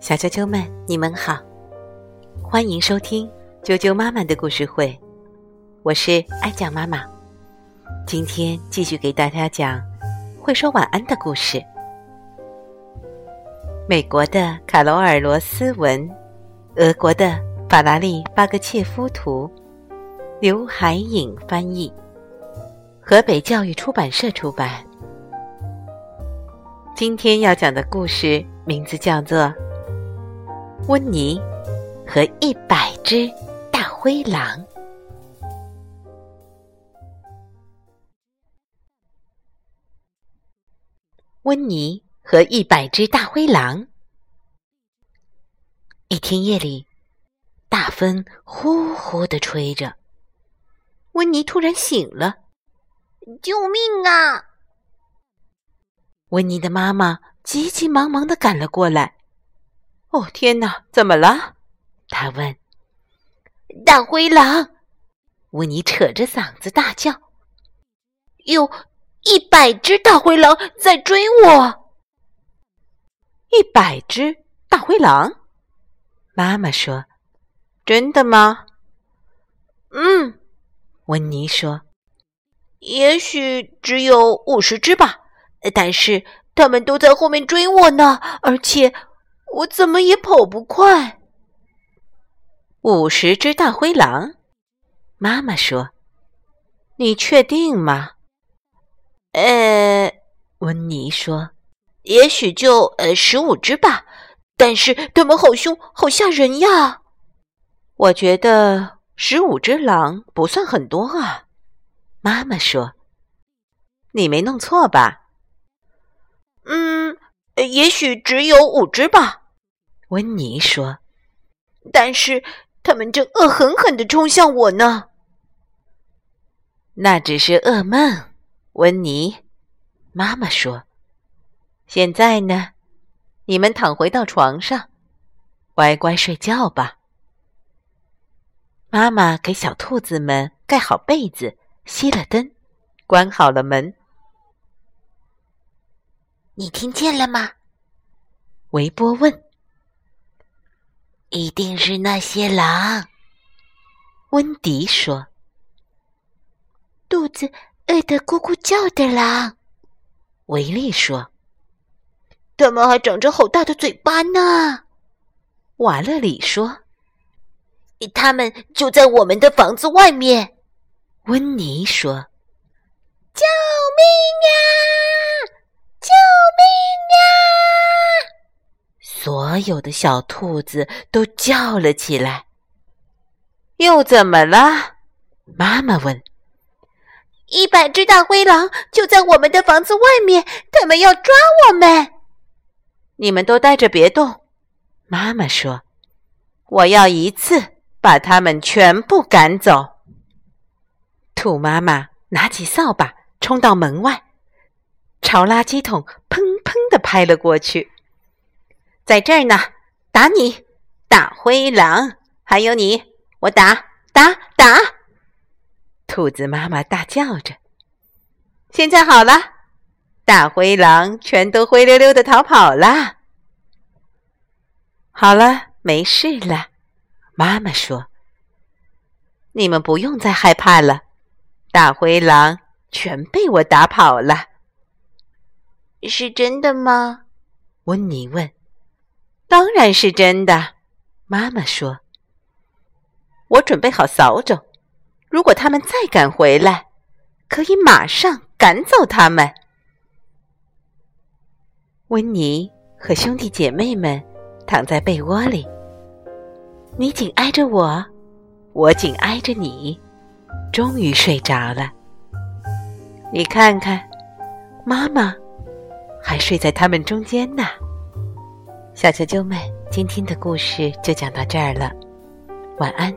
小啾啾们，你们好，欢迎收听啾啾妈妈的故事会，我是爱讲妈妈。今天继续给大家讲会说晚安的故事。美国的卡罗尔·罗斯文，俄国的法拉利·巴格切夫图，刘海颖翻译，河北教育出版社出版。今天要讲的故事名字叫做。温妮和一百只大灰狼。温妮和一百只大灰狼。一天夜里，大风呼呼的吹着，温妮突然醒了，“救命啊！”温妮的妈妈急急忙忙的赶了过来。哦天哪，怎么了？他问。大灰狼，温妮扯着嗓子大叫：“有一百只大灰狼在追我！”一百只大灰狼？妈妈说：“真的吗？”“嗯。”温妮说：“也许只有五十只吧，但是他们都在后面追我呢，而且……”我怎么也跑不快。五十只大灰狼，妈妈说：“你确定吗？”呃，温妮说：“也许就呃十五只吧，但是他们好凶，好吓人呀。”我觉得十五只狼不算很多啊。妈妈说：“你没弄错吧？”嗯。也许只有五只吧，温妮说。但是他们正恶狠狠地冲向我呢。那只是噩梦，温妮。妈妈说。现在呢，你们躺回到床上，乖乖睡觉吧。妈妈给小兔子们盖好被子，熄了灯，关好了门。你听见了吗？维波问。一定是那些狼。温迪说。肚子饿得咕咕叫的狼。维利说。它们还长着好大的嘴巴呢。瓦勒里说。他们就在我们的房子外面。温妮说。救命呀！救命呀！所有的小兔子都叫了起来。又怎么了？妈妈问。一百只大灰狼就在我们的房子外面，他们要抓我们。你们都待着别动。妈妈说：“我要一次把他们全部赶走。”兔妈妈拿起扫把，冲到门外。朝垃圾桶砰砰的拍了过去，在这儿呢，打你，大灰狼！还有你，我打打打！兔子妈妈大叫着。现在好了，大灰狼全都灰溜溜的逃跑了。好了，没事了，妈妈说：“你们不用再害怕了，大灰狼全被我打跑了。”是真的吗？温妮问。“当然是真的。”妈妈说。“我准备好扫帚，如果他们再敢回来，可以马上赶走他们。”温妮和兄弟姐妹们躺在被窝里，你紧挨着我，我紧挨着你，终于睡着了。你看看，妈妈。还睡在他们中间呢，小啾啾们，今天的故事就讲到这儿了，晚安。